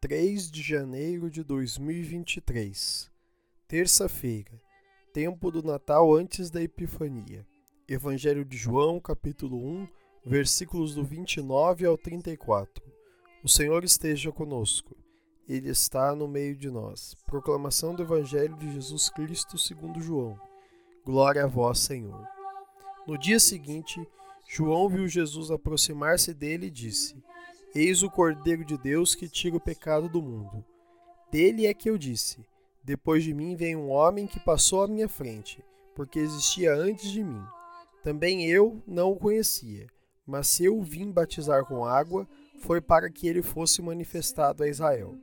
3 de janeiro de 2023, terça-feira, tempo do Natal antes da Epifania. Evangelho de João, capítulo 1, versículos do 29 ao 34. O Senhor esteja conosco. Ele está no meio de nós. Proclamação do Evangelho de Jesus Cristo segundo João. Glória a vós, Senhor. No dia seguinte, João viu Jesus aproximar-se dele e disse: Eis o Cordeiro de Deus que tira o pecado do mundo. Dele é que eu disse: Depois de mim vem um homem que passou à minha frente, porque existia antes de mim. Também eu não o conhecia, mas se eu vim batizar com água, foi para que ele fosse manifestado a Israel.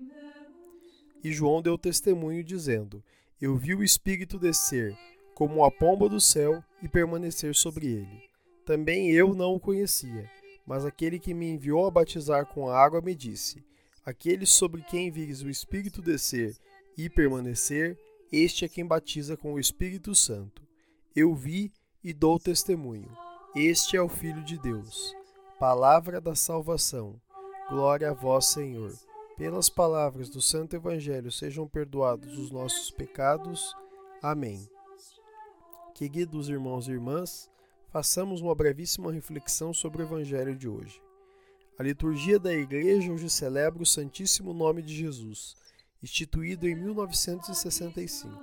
E João deu testemunho, dizendo: Eu vi o Espírito descer, como a pomba do céu, e permanecer sobre ele. Também eu não o conhecia, mas aquele que me enviou a batizar com água me disse: Aquele sobre quem vires o Espírito descer e permanecer, este é quem batiza com o Espírito Santo. Eu vi e dou testemunho. Este é o Filho de Deus. Palavra da salvação. Glória a vós, Senhor. Pelas palavras do Santo Evangelho sejam perdoados os nossos pecados. Amém. Queridos irmãos e irmãs, façamos uma brevíssima reflexão sobre o Evangelho de hoje. A liturgia da Igreja hoje celebra o Santíssimo Nome de Jesus, instituído em 1965.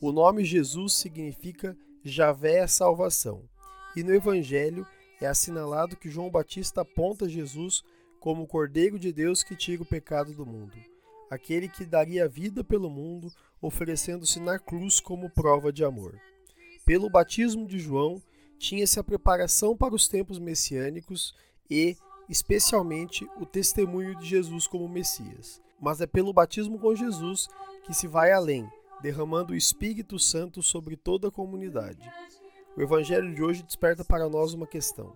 O nome Jesus significa Javé é salvação. E no Evangelho é assinalado que João Batista aponta Jesus como o Cordeiro de Deus que tira o pecado do mundo, aquele que daria vida pelo mundo, oferecendo-se na cruz como prova de amor. Pelo batismo de João, tinha-se a preparação para os tempos messiânicos e, especialmente, o testemunho de Jesus como Messias. Mas é pelo batismo com Jesus que se vai além, derramando o Espírito Santo sobre toda a comunidade. O Evangelho de hoje desperta para nós uma questão: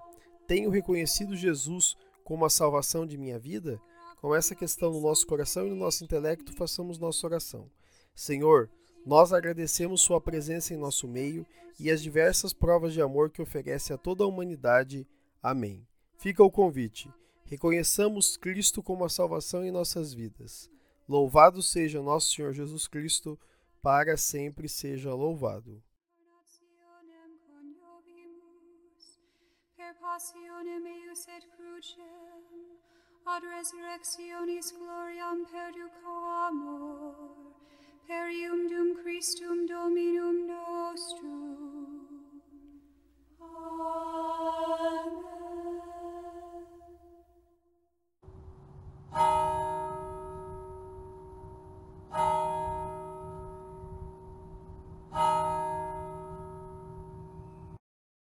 Tenho reconhecido Jesus como a salvação de minha vida? Com essa questão no nosso coração e no nosso intelecto, façamos nossa oração. Senhor, nós agradecemos Sua presença em nosso meio e as diversas provas de amor que oferece a toda a humanidade. Amém. Fica o convite. Reconheçamos Cristo como a salvação em nossas vidas. Louvado seja nosso Senhor Jesus Cristo para sempre seja louvado. Passionem eius et crucem, ad resurrectionis gloriam perduco amor, per